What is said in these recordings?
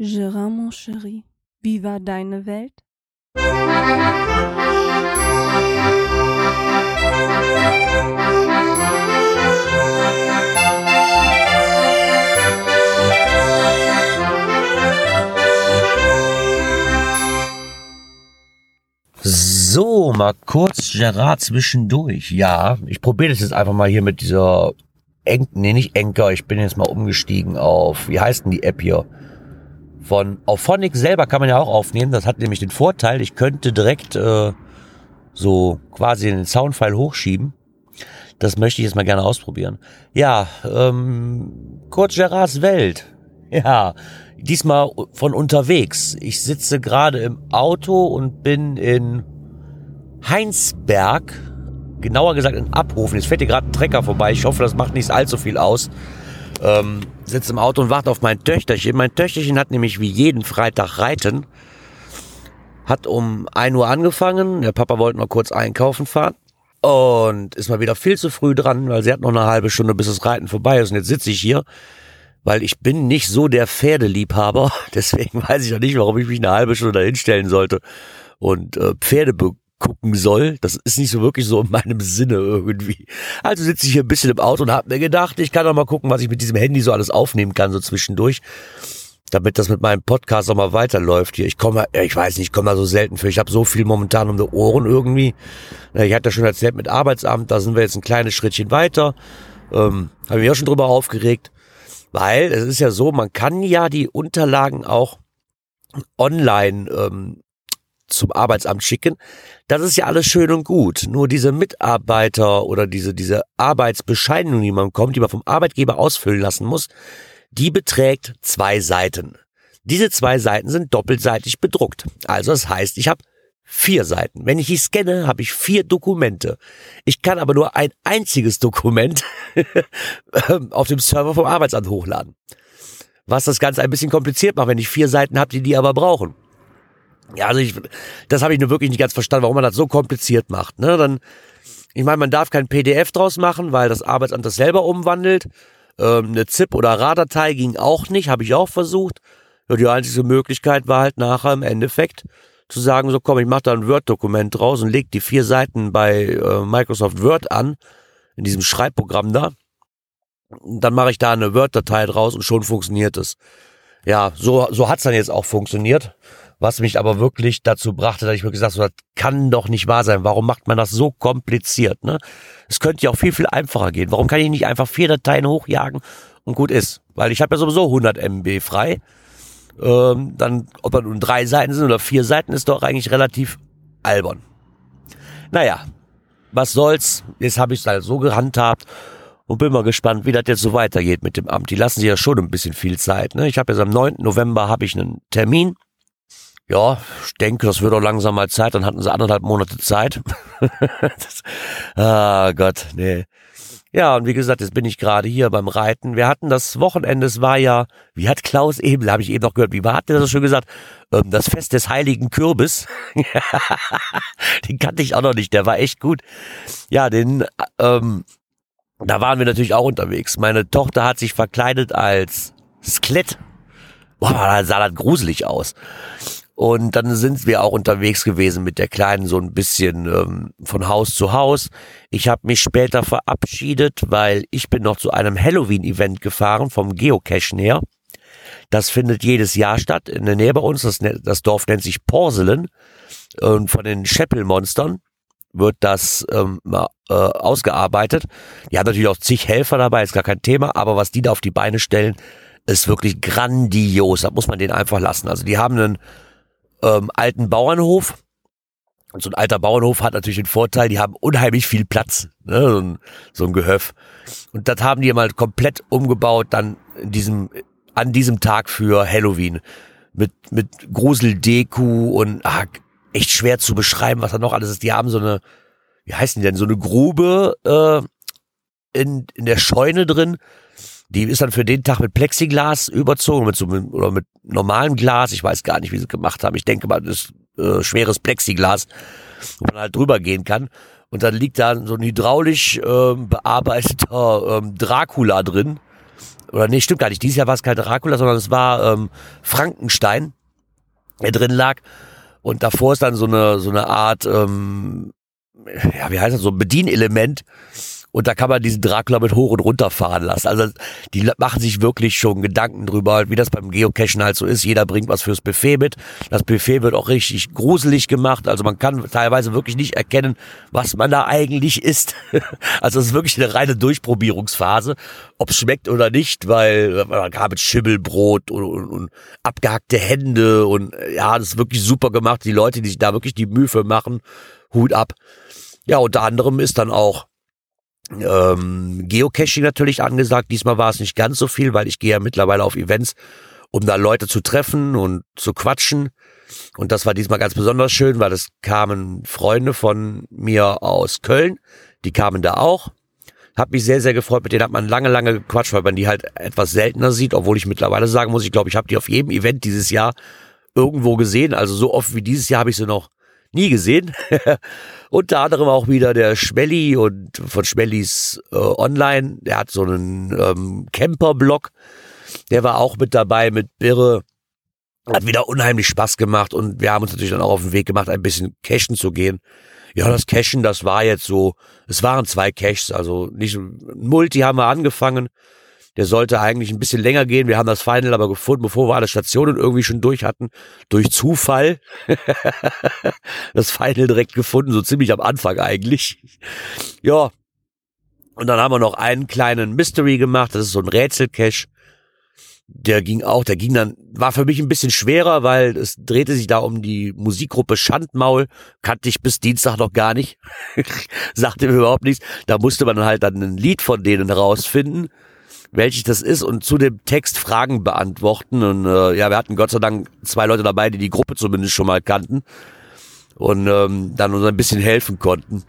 Gérard, mon chéri, wie war deine Welt? So, mal kurz Gerard zwischendurch. Ja, ich probiere das jetzt einfach mal hier mit dieser Enk, nee, nicht Enker, ich bin jetzt mal umgestiegen auf, wie heißt denn die App hier? Von Auphonic selber kann man ja auch aufnehmen. Das hat nämlich den Vorteil, ich könnte direkt äh, so quasi den Soundfile hochschieben. Das möchte ich jetzt mal gerne ausprobieren. Ja, ähm, kurz Gerards Welt. Ja, diesmal von unterwegs. Ich sitze gerade im Auto und bin in Heinsberg, genauer gesagt in Abhofen. Jetzt fährt hier gerade ein Trecker vorbei. Ich hoffe, das macht nicht allzu viel aus. Ähm, sitze im Auto und warte auf mein Töchterchen. Mein Töchterchen hat nämlich wie jeden Freitag Reiten. Hat um 1 Uhr angefangen. Der Papa wollte noch kurz einkaufen fahren. Und ist mal wieder viel zu früh dran, weil sie hat noch eine halbe Stunde, bis das Reiten vorbei ist. Und jetzt sitze ich hier weil ich bin nicht so der Pferdeliebhaber. Deswegen weiß ich auch nicht, warum ich mich eine halbe Stunde da hinstellen sollte und äh, Pferde gucken soll. Das ist nicht so wirklich so in meinem Sinne irgendwie. Also sitze ich hier ein bisschen im Auto und habe mir gedacht, ich kann doch mal gucken, was ich mit diesem Handy so alles aufnehmen kann, so zwischendurch. Damit das mit meinem Podcast auch mal weiterläuft hier. Ich komme, ich weiß nicht, ich komme da so selten für. Ich habe so viel momentan um die Ohren irgendwie. Ich hatte schon erzählt mit Arbeitsamt, da sind wir jetzt ein kleines Schrittchen weiter. Ähm, habe mich auch schon drüber aufgeregt. Weil es ist ja so, man kann ja die Unterlagen auch online ähm, zum Arbeitsamt schicken. Das ist ja alles schön und gut. Nur diese Mitarbeiter oder diese, diese Arbeitsbescheinigung, die man kommt, die man vom Arbeitgeber ausfüllen lassen muss, die beträgt zwei Seiten. Diese zwei Seiten sind doppelseitig bedruckt. Also das heißt, ich habe vier Seiten. Wenn ich die scanne, habe ich vier Dokumente. Ich kann aber nur ein einziges Dokument auf dem Server vom Arbeitsamt hochladen. Was das Ganze ein bisschen kompliziert macht, wenn ich vier Seiten habe, die die aber brauchen. Ja, also ich, das habe ich nur wirklich nicht ganz verstanden, warum man das so kompliziert macht. Ne? Dann, ich meine, man darf kein PDF draus machen, weil das Arbeitsamt das selber umwandelt. Ähm, eine ZIP- oder RAR-Datei ging auch nicht, habe ich auch versucht. Ja, die einzige Möglichkeit war halt nachher im Endeffekt zu sagen, so komm, ich mache da ein Word-Dokument draus und leg die vier Seiten bei äh, Microsoft Word an, in diesem Schreibprogramm da. Dann mache ich da eine Word-Datei draus und schon funktioniert es. Ja, so, so hat's dann jetzt auch funktioniert. Was mich aber wirklich dazu brachte, dass ich mir gesagt habe, das kann doch nicht wahr sein. Warum macht man das so kompliziert? Ne? Es könnte ja auch viel, viel einfacher gehen. Warum kann ich nicht einfach vier Dateien hochjagen und gut ist? Weil ich habe ja sowieso 100 MB frei ähm, dann, ob er nun drei Seiten sind oder vier Seiten, ist doch eigentlich relativ albern. Naja, was soll's. Jetzt habe ich es halt so gehandhabt und bin mal gespannt, wie das jetzt so weitergeht mit dem Amt. Die lassen sich ja schon ein bisschen viel Zeit. Ne? Ich habe jetzt am 9. November habe ich einen Termin. Ja, ich denke, das wird auch langsam mal Zeit. Dann hatten sie anderthalb Monate Zeit. das, ah Gott, nee. Ja, und wie gesagt, jetzt bin ich gerade hier beim Reiten. Wir hatten das Wochenende, es war ja, wie hat Klaus eben, habe ich eben noch gehört, wie war, hat der das schon gesagt? Ähm, das Fest des Heiligen Kürbis. den kannte ich auch noch nicht, der war echt gut. Ja, den, ähm, da waren wir natürlich auch unterwegs. Meine Tochter hat sich verkleidet als Skelett. Boah, da sah das gruselig aus. Und dann sind wir auch unterwegs gewesen mit der Kleinen so ein bisschen ähm, von Haus zu Haus. Ich habe mich später verabschiedet, weil ich bin noch zu einem Halloween-Event gefahren vom Geocachen her. Das findet jedes Jahr statt in der Nähe bei uns. Das, ne-, das Dorf nennt sich Porcelain. Und von den Scheppelmonstern wird das ähm, äh, ausgearbeitet. Die haben natürlich auch zig Helfer dabei, ist gar kein Thema. Aber was die da auf die Beine stellen, ist wirklich grandios. Da muss man den einfach lassen. Also die haben einen ähm, alten Bauernhof. Und so ein alter Bauernhof hat natürlich den Vorteil, die haben unheimlich viel Platz, ne? so, ein, so ein Gehöft. Und das haben die mal komplett umgebaut, dann in diesem, an diesem Tag für Halloween. Mit, mit Gruseldeko und ah, echt schwer zu beschreiben, was da noch alles ist. Die haben so eine, wie heißen die denn, so eine Grube äh, in, in der Scheune drin, die ist dann für den Tag mit Plexiglas überzogen, mit so, oder mit normalem Glas. Ich weiß gar nicht, wie sie gemacht haben. Ich denke mal, das ist äh, schweres Plexiglas, wo man halt drüber gehen kann. Und dann liegt da so ein hydraulisch ähm, bearbeiteter ähm, Dracula drin. oder nee, stimmt gar nicht, dieses Jahr war es kein Dracula, sondern es war ähm, Frankenstein, der drin lag. Und davor ist dann so eine, so eine Art, ähm, ja, wie heißt das, so ein Bedienelement, und da kann man diesen Dracula mit hoch und runter fahren lassen. Also die machen sich wirklich schon Gedanken drüber, wie das beim Geocachen halt so ist. Jeder bringt was fürs Buffet mit. Das Buffet wird auch richtig gruselig gemacht. Also man kann teilweise wirklich nicht erkennen, was man da eigentlich isst. Also es ist wirklich eine reine Durchprobierungsphase, ob es schmeckt oder nicht, weil man gab mit Schimmelbrot und, und, und abgehackte Hände und ja, das ist wirklich super gemacht. Die Leute, die sich da wirklich die Mühe für machen, Hut ab. Ja, unter anderem ist dann auch ähm, Geocaching natürlich angesagt. Diesmal war es nicht ganz so viel, weil ich gehe ja mittlerweile auf Events, um da Leute zu treffen und zu quatschen. Und das war diesmal ganz besonders schön, weil es kamen Freunde von mir aus Köln, die kamen da auch. Hab mich sehr, sehr gefreut, mit denen hat man lange, lange gequatscht, weil man die halt etwas seltener sieht, obwohl ich mittlerweile sagen muss, ich glaube, ich habe die auf jedem Event dieses Jahr irgendwo gesehen. Also so oft wie dieses Jahr habe ich sie noch nie gesehen. Unter anderem auch wieder der Schmelly und von Schmellys äh, Online. Der hat so einen ähm, Camper-Blog. Der war auch mit dabei mit Birre. Hat wieder unheimlich Spaß gemacht und wir haben uns natürlich dann auch auf den Weg gemacht, ein bisschen cashen zu gehen. Ja, das Cashen, das war jetzt so, es waren zwei Caches, also nicht Multi haben wir angefangen der sollte eigentlich ein bisschen länger gehen. Wir haben das Final aber gefunden, bevor wir alle Stationen irgendwie schon durch hatten. Durch Zufall. das Final direkt gefunden, so ziemlich am Anfang eigentlich. Ja. Und dann haben wir noch einen kleinen Mystery gemacht. Das ist so ein Rätselcache. Der ging auch, der ging dann, war für mich ein bisschen schwerer, weil es drehte sich da um die Musikgruppe Schandmaul. Kannte ich bis Dienstag noch gar nicht. Sagte mir überhaupt nichts. Da musste man halt dann ein Lied von denen herausfinden welches das ist und zu dem Text Fragen beantworten. Und äh, ja, wir hatten Gott sei Dank zwei Leute dabei, die die Gruppe zumindest schon mal kannten und ähm, dann uns ein bisschen helfen konnten.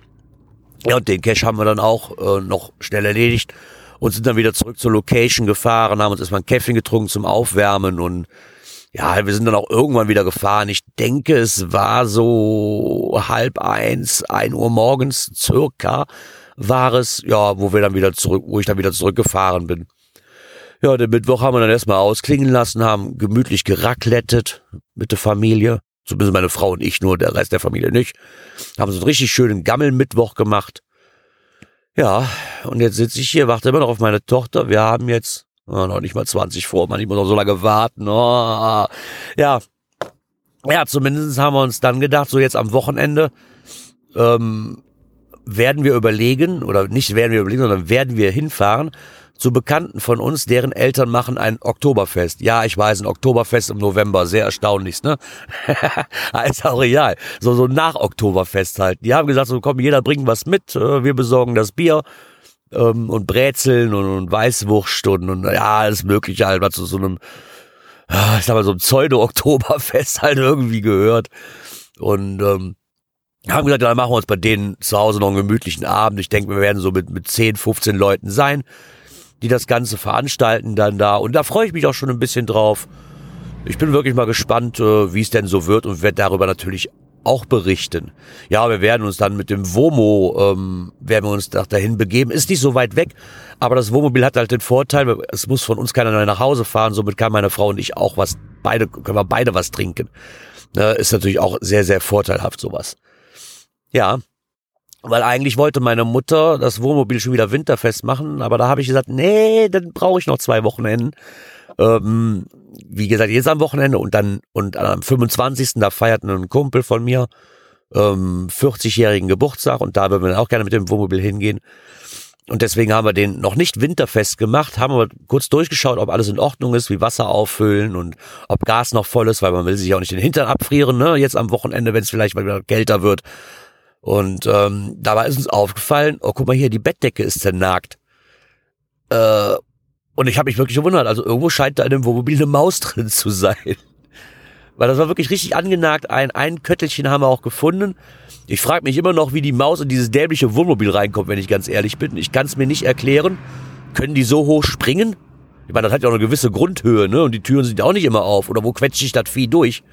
Ja, und den Cash haben wir dann auch äh, noch schnell erledigt und sind dann wieder zurück zur Location gefahren, haben uns erstmal ein Käffchen getrunken zum Aufwärmen und ja, wir sind dann auch irgendwann wieder gefahren. Ich denke, es war so halb eins, ein Uhr morgens circa war es, ja, wo wir dann wieder zurück, wo ich dann wieder zurückgefahren bin. Ja, den Mittwoch haben wir dann erstmal ausklingen lassen, haben gemütlich geraklettet mit der Familie. Zumindest meine Frau und ich nur, der Rest der Familie nicht. Haben so einen richtig schönen Gammelmittwoch gemacht. Ja, und jetzt sitze ich hier, warte immer noch auf meine Tochter. Wir haben jetzt oh, noch nicht mal 20 vor, man, ich muss noch so lange warten. Oh, ja, ja, zumindest haben wir uns dann gedacht, so jetzt am Wochenende ähm, werden wir überlegen, oder nicht werden wir überlegen, sondern werden wir hinfahren zu Bekannten von uns, deren Eltern machen ein Oktoberfest. Ja, ich weiß, ein Oktoberfest im November, sehr erstaunlich, ne? ist auch real. So, so nach Oktoberfest halt. Die haben gesagt, so komm, jeder bringt was mit, äh, wir besorgen das Bier ähm, und Brezeln und, und Weißwurst und, und ja, alles mögliche halt, was zu so einem, ich sag mal, so ein Pseudo-Oktoberfest halt irgendwie gehört. Und ähm, haben gesagt, dann machen wir uns bei denen zu Hause noch einen gemütlichen Abend. Ich denke, wir werden so mit, mit 10, 15 Leuten sein, die das Ganze veranstalten dann da. Und da freue ich mich auch schon ein bisschen drauf. Ich bin wirklich mal gespannt, äh, wie es denn so wird und werde darüber natürlich auch berichten. Ja, wir werden uns dann mit dem Womo, ähm, werden wir uns dahin begeben. Ist nicht so weit weg, aber das Wohnmobil hat halt den Vorteil, es muss von uns keiner nach Hause fahren, somit kann meine Frau und ich auch was, beide, können wir beide was trinken. Ne, ist natürlich auch sehr, sehr vorteilhaft sowas. Ja, weil eigentlich wollte meine Mutter das Wohnmobil schon wieder winterfest machen, aber da habe ich gesagt, nee, dann brauche ich noch zwei Wochenenden. Ähm, wie gesagt, jetzt am Wochenende und dann und am 25. da feiert ein Kumpel von mir ähm, 40-jährigen Geburtstag und da würden wir auch gerne mit dem Wohnmobil hingehen. Und deswegen haben wir den noch nicht winterfest gemacht, haben aber kurz durchgeschaut, ob alles in Ordnung ist, wie Wasser auffüllen und ob Gas noch voll ist, weil man will sich auch nicht den Hintern abfrieren, ne? Jetzt am Wochenende, wenn es vielleicht mal wieder kälter wird. Und ähm, dabei ist uns aufgefallen, oh, guck mal hier, die Bettdecke ist zernagt. Äh, und ich habe mich wirklich gewundert, also irgendwo scheint da in dem Wohnmobil eine Maus drin zu sein. Weil das war wirklich richtig angenagt. Ein, ein Köttelchen haben wir auch gefunden. Ich frage mich immer noch, wie die Maus in dieses dämliche Wohnmobil reinkommt, wenn ich ganz ehrlich bin. Ich kann es mir nicht erklären. Können die so hoch springen? Ich meine, das hat ja auch eine gewisse Grundhöhe, ne? Und die Türen sind auch nicht immer auf. Oder wo quetscht sich das Vieh durch?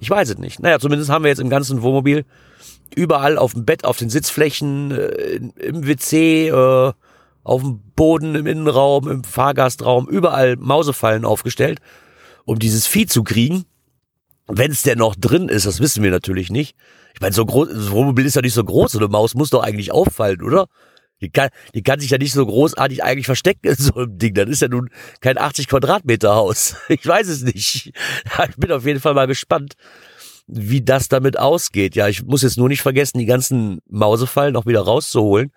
Ich weiß es nicht. Naja, zumindest haben wir jetzt im ganzen Wohnmobil überall auf dem Bett, auf den Sitzflächen, äh, im WC äh, auf dem Boden, im Innenraum, im Fahrgastraum, überall Mausefallen aufgestellt, um dieses Vieh zu kriegen. Wenn es denn noch drin ist, das wissen wir natürlich nicht. Ich meine, so groß, das Wohnmobil ist ja nicht so groß, so eine Maus muss doch eigentlich auffallen, oder? Die kann, die kann sich ja nicht so großartig eigentlich verstecken in so einem Ding. Das ist ja nun kein 80 Quadratmeter Haus. Ich weiß es nicht. Ich bin auf jeden Fall mal gespannt, wie das damit ausgeht. Ja, ich muss jetzt nur nicht vergessen, die ganzen Mausefallen auch wieder rauszuholen,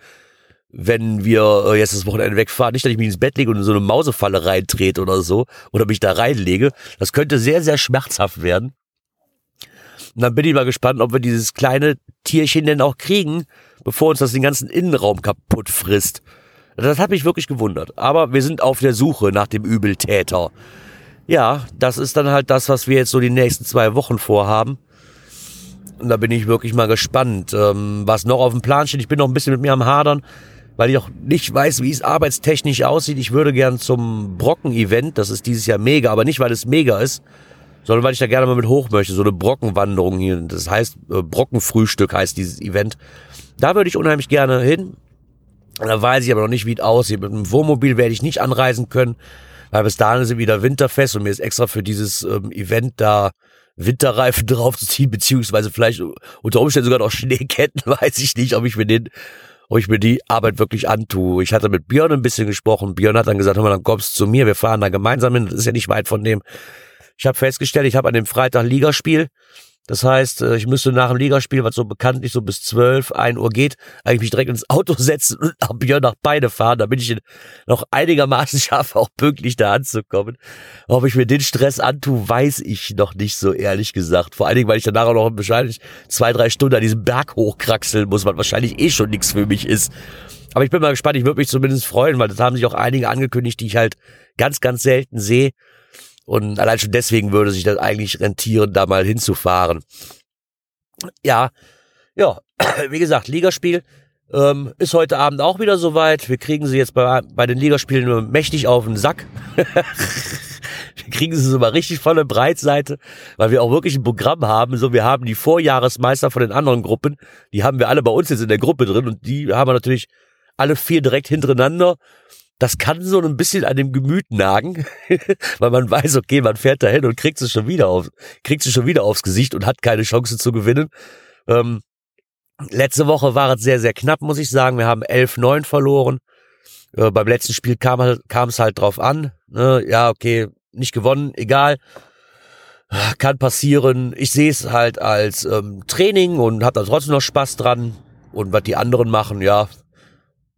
wenn wir äh, jetzt das Wochenende wegfahren. Nicht, dass ich mich ins Bett lege und in so eine Mausefalle reintrete oder so oder mich da reinlege. Das könnte sehr, sehr schmerzhaft werden. Und dann bin ich mal gespannt, ob wir dieses kleine Tierchen denn auch kriegen, bevor uns das den ganzen Innenraum kaputt frisst. Das hat mich wirklich gewundert. Aber wir sind auf der Suche nach dem Übeltäter. Ja, das ist dann halt das, was wir jetzt so die nächsten zwei Wochen vorhaben. Und da bin ich wirklich mal gespannt, ähm, was noch auf dem Plan steht. Ich bin noch ein bisschen mit mir am Hadern, weil ich auch nicht weiß, wie es arbeitstechnisch aussieht. Ich würde gern zum Brocken-Event, das ist dieses Jahr mega, aber nicht, weil es mega ist, sondern weil ich da gerne mal mit hoch möchte. So eine Brockenwanderung hier. Das heißt, äh, Brockenfrühstück heißt dieses Event. Da würde ich unheimlich gerne hin. Da weiß ich aber noch nicht, wie es aussieht. Mit dem Wohnmobil werde ich nicht anreisen können, weil bis dahin sind wieder winterfest und mir ist extra für dieses ähm, Event da Winterreifen draufzuziehen, beziehungsweise vielleicht unter Umständen sogar noch Schneeketten, weiß ich nicht, ob ich mir den, ob ich mir die Arbeit wirklich antue. Ich hatte mit Björn ein bisschen gesprochen. Björn hat dann gesagt, hör mal, dann kommst du zu mir, wir fahren da gemeinsam hin. Das ist ja nicht weit von dem. Ich habe festgestellt, ich habe an dem Freitag Ligaspiel das heißt, äh, ich müsste nach dem Ligaspiel, was so bekanntlich so bis 12, 1 Uhr geht, eigentlich mich direkt ins Auto setzen und ab hier nach Beine fahren, damit ich noch einigermaßen schaffe, auch pünktlich da anzukommen. Ob ich mir den Stress antue, weiß ich noch nicht so ehrlich gesagt. Vor allen Dingen, weil ich danach auch noch wahrscheinlich zwei, drei Stunden an diesem Berg hochkraxeln muss, was wahrscheinlich eh schon nichts für mich ist. Aber ich bin mal gespannt, ich würde mich zumindest freuen, weil das haben sich auch einige angekündigt, die ich halt ganz, ganz selten sehe. Und allein schon deswegen würde sich das eigentlich rentieren, da mal hinzufahren. Ja, ja, wie gesagt, Ligaspiel ähm, ist heute Abend auch wieder soweit. Wir kriegen sie jetzt bei, bei den Ligaspielen mächtig auf den Sack. wir kriegen sie so mal richtig volle Breitseite, weil wir auch wirklich ein Programm haben. So, wir haben die Vorjahresmeister von den anderen Gruppen, die haben wir alle bei uns jetzt in der Gruppe drin und die haben wir natürlich alle vier direkt hintereinander das kann so ein bisschen an dem Gemüt nagen, weil man weiß, okay, man fährt dahin und kriegt es schon wieder auf, kriegt es schon wieder aufs Gesicht und hat keine Chance zu gewinnen. Ähm, letzte Woche war es sehr, sehr knapp, muss ich sagen. Wir haben 11-9 verloren. Äh, beim letzten Spiel kam, halt, kam es halt drauf an. Ne? Ja, okay, nicht gewonnen, egal. Kann passieren. Ich sehe es halt als ähm, Training und habe da trotzdem noch Spaß dran. Und was die anderen machen, ja,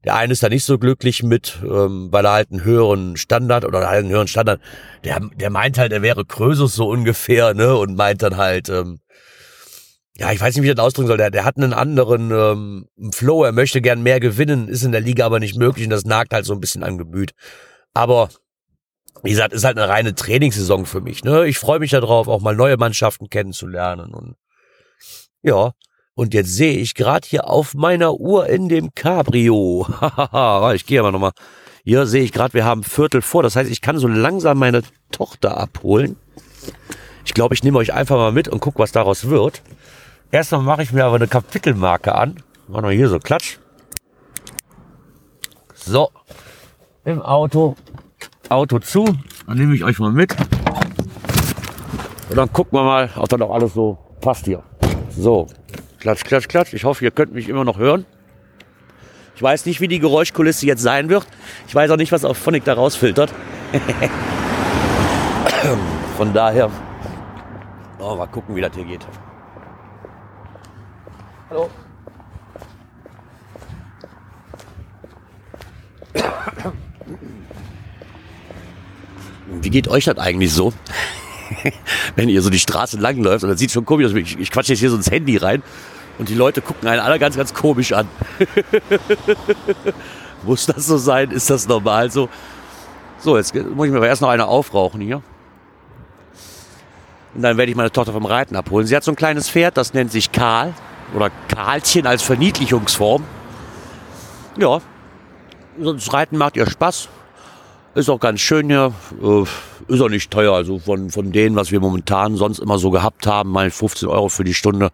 der eine ist da nicht so glücklich mit, ähm, weil er halt einen höheren Standard oder halt einen höheren Standard. Der, der meint halt, er wäre Krösus so ungefähr, ne? Und meint dann halt, ähm, ja, ich weiß nicht, wie ich das ausdrücken soll. Der, der hat einen anderen ähm, Flow. Er möchte gern mehr gewinnen, ist in der Liga aber nicht möglich und das nagt halt so ein bisschen an Gemüt. Aber wie gesagt, ist halt eine reine Trainingssaison für mich. Ne? Ich freue mich darauf, auch mal neue Mannschaften kennenzulernen und ja, und jetzt sehe ich gerade hier auf meiner Uhr in dem Cabrio. ich gehe aber nochmal. Hier sehe ich gerade, wir haben Viertel vor. Das heißt, ich kann so langsam meine Tochter abholen. Ich glaube, ich nehme euch einfach mal mit und gucke, was daraus wird. Erstmal mache ich mir aber eine Kapitelmarke an. Machen wir hier so Klatsch. So. Im Auto. Auto zu. Dann nehme ich euch mal mit. Und dann gucken wir mal, ob das auch alles so passt hier. So. Klatsch, klatsch, klatsch. Ich hoffe, ihr könnt mich immer noch hören. Ich weiß nicht, wie die Geräuschkulisse jetzt sein wird. Ich weiß auch nicht, was auf Phonic da rausfiltert. Von daher, oh, mal gucken, wie das hier geht. Hallo. Wie geht euch das eigentlich so? wenn ihr so die Straße langläuft und das sieht schon komisch aus. Ich, ich quatsche jetzt hier so ins Handy rein und die Leute gucken einen alle ganz, ganz komisch an. Muss das so sein? Ist das normal so? So, jetzt muss ich mir aber erst noch eine aufrauchen hier. Und dann werde ich meine Tochter vom Reiten abholen. Sie hat so ein kleines Pferd, das nennt sich Karl oder Karlchen als Verniedlichungsform. Ja, das Reiten macht ihr Spaß. Ist auch ganz schön hier. Äh, ist auch nicht teuer. Also von, von denen, was wir momentan sonst immer so gehabt haben, mal 15 Euro für die Stunde,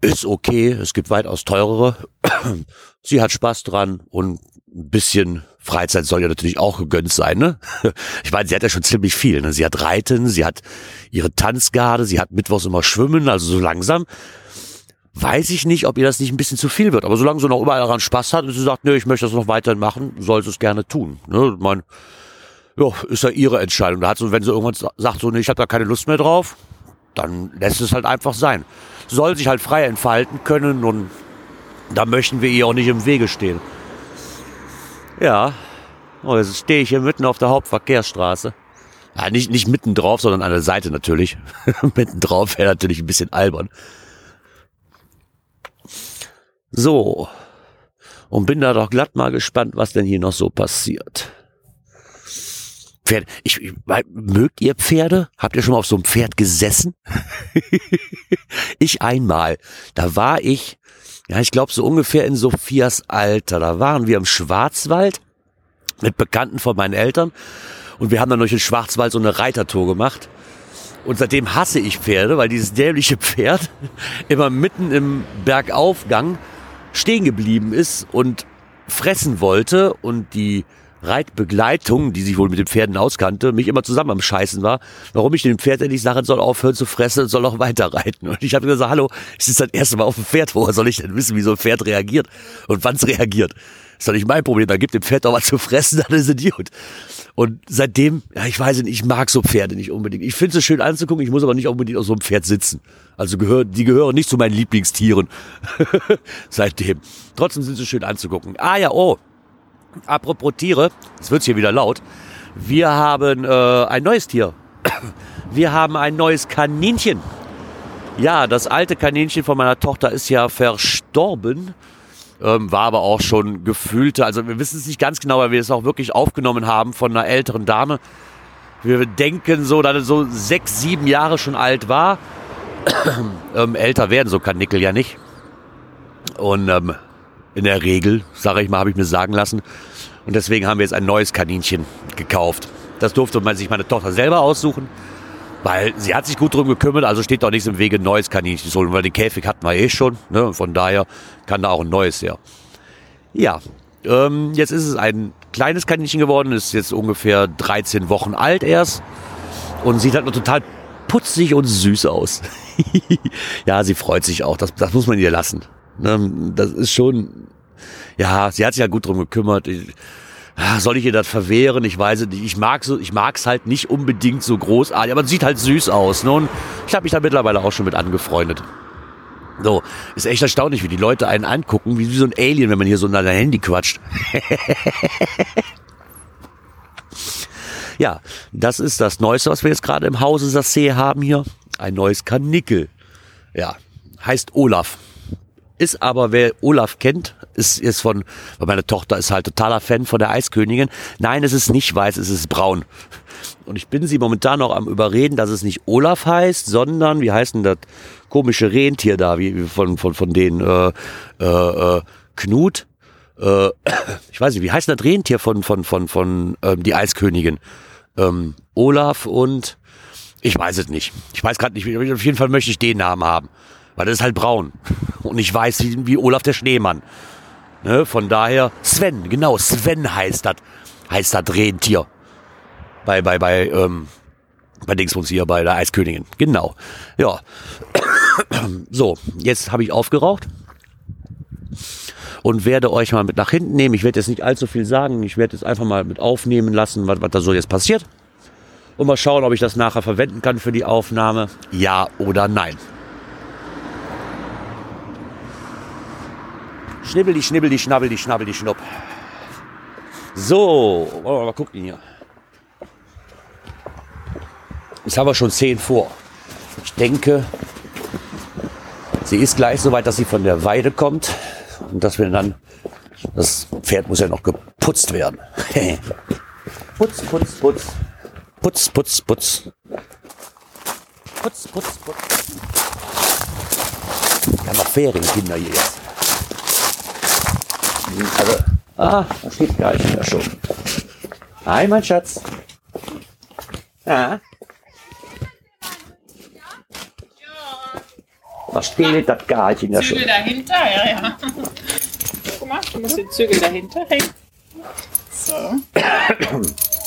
ist okay. Es gibt weitaus teurere. Sie hat Spaß dran und ein bisschen Freizeit soll ja natürlich auch gegönnt sein, ne? Ich meine, sie hat ja schon ziemlich viel, ne? Sie hat Reiten, sie hat ihre Tanzgarde, sie hat mittwochs immer Schwimmen, also so langsam weiß ich nicht, ob ihr das nicht ein bisschen zu viel wird. Aber solange sie noch überall daran Spaß hat und sie sagt, nö, ich möchte das noch weiterhin machen, soll sie es gerne tun. Ne? Mein, ja, ist ja ihre Entscheidung. Da hat so, wenn sie irgendwann sagt, so, nee, ich habe da keine Lust mehr drauf, dann lässt es halt einfach sein. Soll sich halt frei entfalten können und da möchten wir ihr auch nicht im Wege stehen. Ja, oh, jetzt stehe ich hier mitten auf der Hauptverkehrsstraße. Ja, nicht, nicht mitten drauf, sondern an der Seite natürlich. mitten drauf wäre natürlich ein bisschen albern. So. Und bin da doch glatt mal gespannt, was denn hier noch so passiert. Pferde. Ich, ich, mögt ihr Pferde? Habt ihr schon mal auf so einem Pferd gesessen? ich einmal. Da war ich, ja, ich glaube so ungefähr in Sophias Alter. Da waren wir im Schwarzwald mit Bekannten von meinen Eltern und wir haben dann durch den Schwarzwald so eine Reitertour gemacht. Und seitdem hasse ich Pferde, weil dieses dämliche Pferd immer mitten im Bergaufgang stehen geblieben ist und fressen wollte und die Reitbegleitung, die sich wohl mit den Pferden auskannte, mich immer zusammen am Scheißen war, warum ich dem Pferd endlich sage, soll aufhören zu fressen, soll auch weiter reiten. Und ich habe gesagt, hallo, es ist das erste Mal auf dem Pferd, woher soll ich denn wissen, wie so ein Pferd reagiert und wann es reagiert? Ist doch nicht mein Problem. Da gibt dem Pferd doch was zu fressen, dann ist es Idiot. Und seitdem, ja, ich weiß nicht, ich mag so Pferde nicht unbedingt. Ich finde es schön anzugucken, ich muss aber nicht unbedingt auf so einem Pferd sitzen. Also gehören, die gehören nicht zu meinen Lieblingstieren. seitdem. Trotzdem sind sie schön anzugucken. Ah ja, oh. Apropos Tiere, es wird hier wieder laut. Wir haben äh, ein neues Tier. Wir haben ein neues Kaninchen. Ja, das alte Kaninchen von meiner Tochter ist ja verstorben ähm, war aber auch schon gefühlte, also wir wissen es nicht ganz genau, weil wir es auch wirklich aufgenommen haben von einer älteren Dame. Wir denken so, dass es so sechs, sieben Jahre schon alt war. ähm, älter werden so Kanickel ja nicht. Und ähm, in der Regel, sage ich mal, habe ich mir sagen lassen. Und deswegen haben wir jetzt ein neues Kaninchen gekauft. Das durfte man sich meine Tochter selber aussuchen. Weil sie hat sich gut drum gekümmert, also steht doch nichts im Wege, ein neues Kaninchen zu holen, weil den Käfig hatten wir eh schon. Ne? Von daher kann da auch ein neues her. Ja, ähm, jetzt ist es ein kleines Kaninchen geworden, ist jetzt ungefähr 13 Wochen alt erst und sieht halt noch total putzig und süß aus. ja, sie freut sich auch, das, das muss man ihr lassen. Ne? Das ist schon, ja, sie hat sich ja gut drum gekümmert. Ich, soll ich ihr das verwehren? Ich weiß es nicht. Ich mag so, ich mag's halt nicht unbedingt so großartig, aber es sieht halt süß aus. Ne? Und ich habe mich da mittlerweile auch schon mit angefreundet. So, ist echt erstaunlich, wie die Leute einen angucken, wie so ein Alien, wenn man hier so in dein Handy quatscht. ja, das ist das Neueste, was wir jetzt gerade im Hause Sassé haben hier. Ein neues Kanickel. Ja, heißt Olaf. Ist aber, wer Olaf kennt, ist, ist von, weil meine Tochter ist halt totaler Fan von der Eiskönigin. Nein, es ist nicht weiß, es ist braun. Und ich bin sie momentan noch am überreden, dass es nicht Olaf heißt, sondern, wie heißt denn das komische Rentier da, wie von, von, von den, äh, äh, äh, Knut, äh, ich weiß nicht, wie heißt denn das Rentier von, von, von, von, ähm, die Eiskönigin? Ähm, Olaf und, ich weiß es nicht. Ich weiß gerade nicht, auf jeden Fall möchte ich den Namen haben. Weil das ist halt braun. Und ich weiß, wie, wie Olaf der Schneemann. Ne, von daher, Sven, genau, Sven heißt das. Heißt das Rentier. Bei, bei, bei, ähm, bei Dingsbums hier, bei der Eiskönigin. Genau. Ja. So, jetzt habe ich aufgeraucht und werde euch mal mit nach hinten nehmen. Ich werde jetzt nicht allzu viel sagen. Ich werde jetzt einfach mal mit aufnehmen lassen, was, was da so jetzt passiert. Und mal schauen, ob ich das nachher verwenden kann für die Aufnahme. Ja oder nein. Schnibbel, die Schnibbel, die Schnabbel, die Schnabbel, die Schnupp. So, wir mal gucken hier. Jetzt haben wir schon 10 vor. Ich denke, sie ist gleich so weit, dass sie von der Weide kommt und dass wir dann, das Pferd muss ja noch geputzt werden. putz, putz, putz. Putz, putz, putz. Putz, putz, putz. Wir haben noch Ferienkinder hier jetzt. Also, ah, das geht gar nicht mehr schon. Hi, mein Schatz. Ja. Was spielt das Garchen ja schon? Zügel dahinter, ja, ja. Guck mal, du musst den Zügel dahinter hängen. So.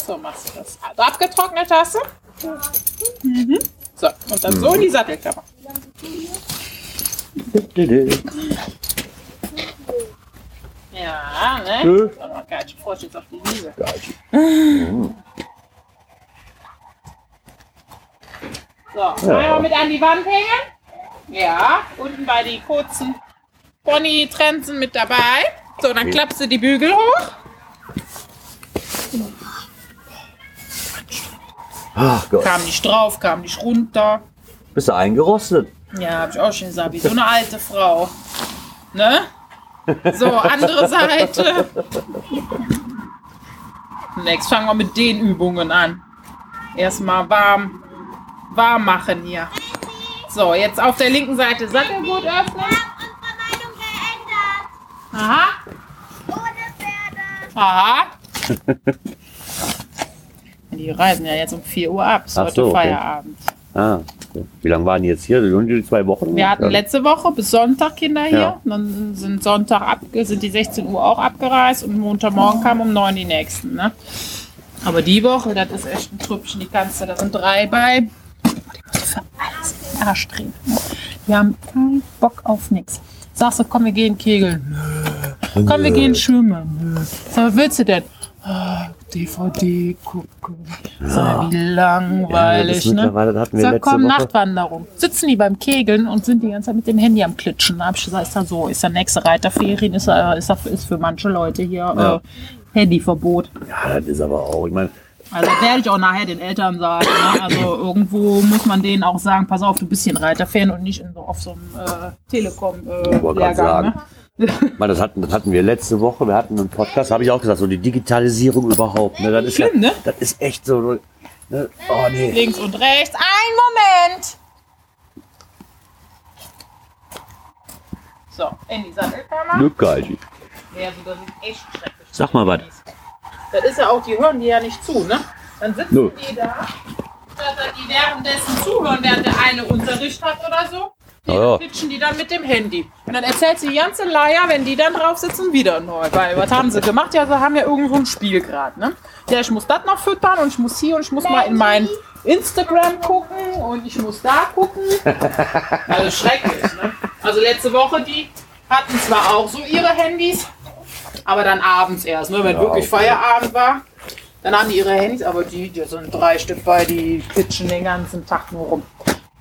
So machst du das. Also abgetrocknet hast du? Mhm. So, und dann so in die Sattelkammer. Ja, ne? Geil, ich freue mich jetzt auf die Wiese. So, einmal mit an die Wand hängen. Ja, unten bei die kurzen Pony-Trensen mit dabei. So, dann klappst du die Bügel hoch. Ach Gott. Kam nicht drauf, kam nicht runter. Bist du eingerostet? Ja, hab ich auch schon gesagt, wie so eine alte Frau. Ne? So, andere Seite. Next fangen wir mit den Übungen an. Erstmal warm, warm machen hier. So, jetzt auf der linken Seite Sattelgurt öffnen. unsere Meinung geändert. Aha, Ohne Pferde. aha. Die reisen ja jetzt um 4 Uhr ab. Ist heute so, okay. Feierabend. Ah. Wie lange waren die jetzt hier? Die zwei Wochen? Wir hatten letzte Woche bis Sonntag Kinder hier. Ja. Dann sind Sonntag ab, sind die 16 Uhr auch abgereist und Montagmorgen kamen um 9 die nächsten. Ne? Aber die Woche, das ist echt ein Trüppchen, die kannst du, da sind drei bei. Für alles in den Arsch drehen. Die haben keinen Bock auf nichts. Sagst du, komm, wir gehen kegeln. Nö. Komm, wir gehen schwimmen. Nö. Sag, was willst du denn? DVD gucken. Sag, wie langweilig, das ne? hatten wir Sag, komm, Woche. Nachtwanderung. Sitzen die beim Kegeln und sind die ganze Zeit mit dem Handy am Klitschen. Da hab ich gesagt, ist da so, ist da nächste Reiterferien, ist da, ist ist für manche Leute hier Ja. äh, Handyverbot. Ja, das ist aber auch, ich meine, Also werde ich auch nachher den Eltern sagen. Ne? Also irgendwo muss man denen auch sagen, pass auf, du bist hier ein Reiterfan und nicht in so, auf so einem äh, Telekom-Lehrgang. sagen. meine, das, hatten, das hatten wir letzte Woche, wir hatten einen Podcast, habe ich auch gesagt, so die Digitalisierung überhaupt. Ne? Das ist Schlimm, ja, ne? Das ist echt so, ne? oh nee. Links und rechts. Ein Moment! So, in die Sattelkammer. Glückgeil. Ja, also das ist echt schrecklich. Sag mal was. Das ist ja auch, die hören die ja nicht zu, ne? Dann sitzen Nö. die da, dass die währenddessen zuhören, während der eine Unterricht hat oder so. Die Ja, ja. pitchen die dann mit dem Handy. Und dann erzählt sie die ganze Leier, wenn die dann drauf sitzen, wieder neu. Weil, was haben sie gemacht? Ja, sie haben ja irgendwo ein Spiel gerade, ne? Ja, ich muss das noch füttern und ich muss hier und ich muss mal in mein Instagram gucken und ich muss da gucken. Also schrecklich, ne? Also letzte Woche, die hatten zwar auch so ihre Handys, aber dann abends erst, ne? Wenn wirklich okay. Feierabend war. Dann haben die ihre Handys, aber die, die sind drei Stück bei, die pitchen den ganzen Tag nur rum.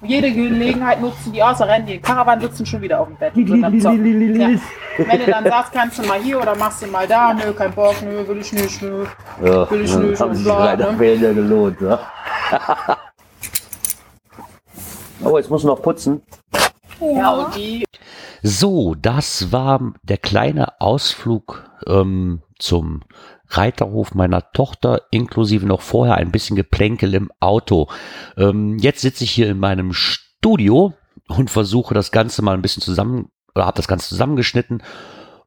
Jede Gelegenheit nutzen die außer rennen, die Karawan sitzen schon wieder auf dem Bett. und. Ja. Wenn du dann sagst, kannst du mal hier oder machst du mal da, nö, kein Bock, nö, will ich nicht, nö. Ja, Will ich dann nicht haben und sich bla, leider ne? Gelohnt. Ne? oh, jetzt muss noch putzen. Ja, und die So, das war der kleine Ausflug ähm, zum Reiterhof meiner Tochter, inklusive noch vorher ein bisschen Geplänkel im Auto. Ähm, jetzt sitze ich hier in meinem Studio und versuche das Ganze mal ein bisschen zusammen, oder habe das Ganze zusammengeschnitten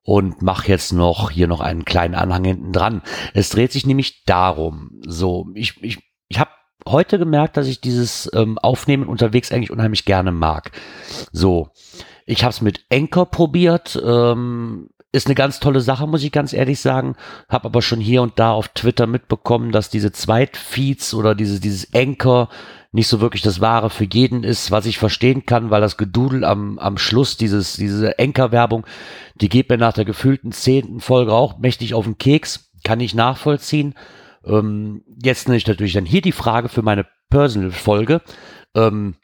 und mache jetzt noch hier noch einen kleinen Anhang hinten dran. Es dreht sich nämlich darum, so, ich, ich, ich habe heute gemerkt, dass ich dieses ähm, Aufnehmen unterwegs eigentlich unheimlich gerne mag. So, ich habe es mit Anchor probiert. Ähm, ist eine ganz tolle Sache, muss ich ganz ehrlich sagen. Habe aber schon hier und da auf Twitter mitbekommen, dass diese Zweitfeeds oder diese, dieses Anchor nicht so wirklich das Wahre für jeden ist, was ich verstehen kann, weil das Gedudel am, am Schluss, dieses, diese Anchor-Werbung, die geht mir nach der gefühlten zehnten Folge auch mächtig auf den Keks, kann ich nachvollziehen. Ähm, jetzt nicht natürlich dann hier die Frage für meine Personal-Folge. Ähm,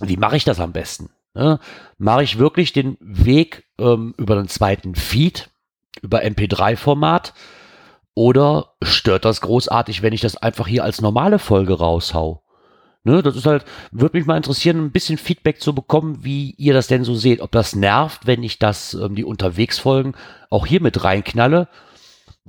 wie mache ich das am besten? Ne? Mache ich wirklich den Weg ähm, über den zweiten Feed, über MP3-Format? Oder stört das großartig, wenn ich das einfach hier als normale Folge raushau? Ne, das ist halt, würde mich mal interessieren, ein bisschen Feedback zu bekommen, wie ihr das denn so seht. Ob das nervt, wenn ich das, ähm, die Unterwegsfolgen auch hier mit reinknalle.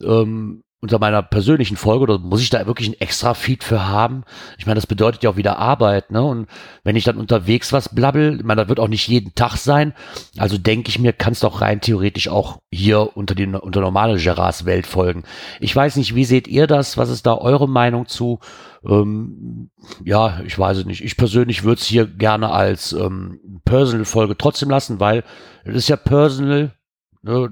Ähm, unter meiner persönlichen Folge, oder muss ich da wirklich einen extra Feed für haben? Ich meine, das bedeutet ja auch wieder Arbeit, ne? Und wenn ich dann unterwegs was blabbel, ich meine, das wird auch nicht jeden Tag sein. Also denke ich mir, kann es doch rein theoretisch auch hier unter die unter normale Gerards Welt folgen. Ich weiß nicht, wie seht ihr das? Was ist da eure Meinung zu? Ähm, ja, ich weiß es nicht. Ich persönlich würde es hier gerne als ähm, Personal-Folge trotzdem lassen, weil es ist ja Personal. Ne?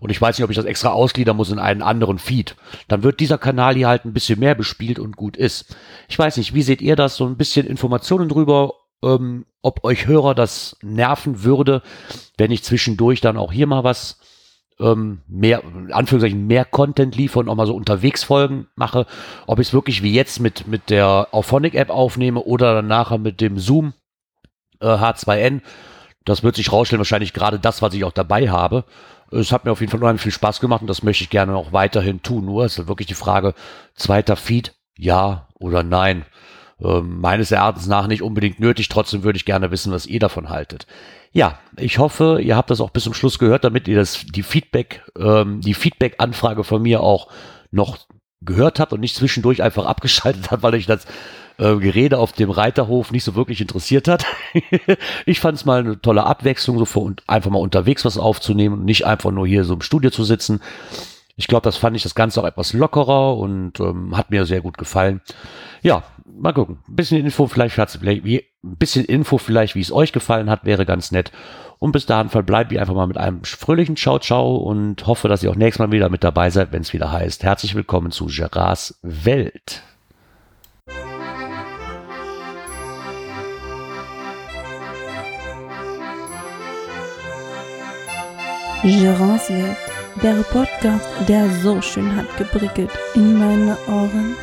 Und ich weiß nicht, ob ich das extra ausgliedern muss in einen anderen Feed, dann wird dieser Kanal hier halt ein bisschen mehr bespielt und gut ist. Ich weiß nicht, wie seht ihr das? So ein bisschen Informationen drüber, ähm, ob euch Hörer das nerven würde, wenn ich zwischendurch dann auch hier mal was ähm, mehr, in Anführungszeichen, mehr Content liefere und auch mal so unterwegs Folgen mache, ob ich es wirklich wie jetzt mit, mit der Auphonic App aufnehme oder dann nachher mit dem Zoom äh, H2N. Das wird sich rausstellen, wahrscheinlich gerade das, was ich auch dabei habe. Es hat mir auf jeden Fall unheimlich viel Spaß gemacht und das möchte ich gerne auch weiterhin tun. Nur ist halt wirklich die Frage, zweiter Feed, ja oder nein. Ähm, meines Erachtens nach nicht unbedingt nötig. Trotzdem würde ich gerne wissen, was ihr davon haltet. Ja, ich hoffe, ihr habt das auch bis zum Schluss gehört, damit ihr das, die Feedback, ähm, die Feedback-Anfrage von mir auch noch gehört habt und nicht zwischendurch einfach abgeschaltet habt, weil euch das äh, Gerede auf dem Reiterhof nicht so wirklich interessiert hat. ich fand es mal eine tolle Abwechslung, so für, einfach mal unterwegs was aufzunehmen und nicht einfach nur hier so im Studio zu sitzen. Ich glaube, das fand ich das Ganze auch etwas lockerer und ähm, hat mir sehr gut gefallen. Ja, mal gucken. Ein bisschen Info vielleicht, wie, ein bisschen Info vielleicht, wie es euch gefallen hat, wäre ganz nett. Und bis dahin verbleibe ich einfach mal mit einem fröhlichen Ciao Ciao und hoffe, dass ihr auch nächstes Mal wieder mit dabei seid, wenn es wieder heißt. Herzlich willkommen zu Gerards Welt. Gerards Welt, der Podcast, der so schön hat geprickelt in meine Ohren.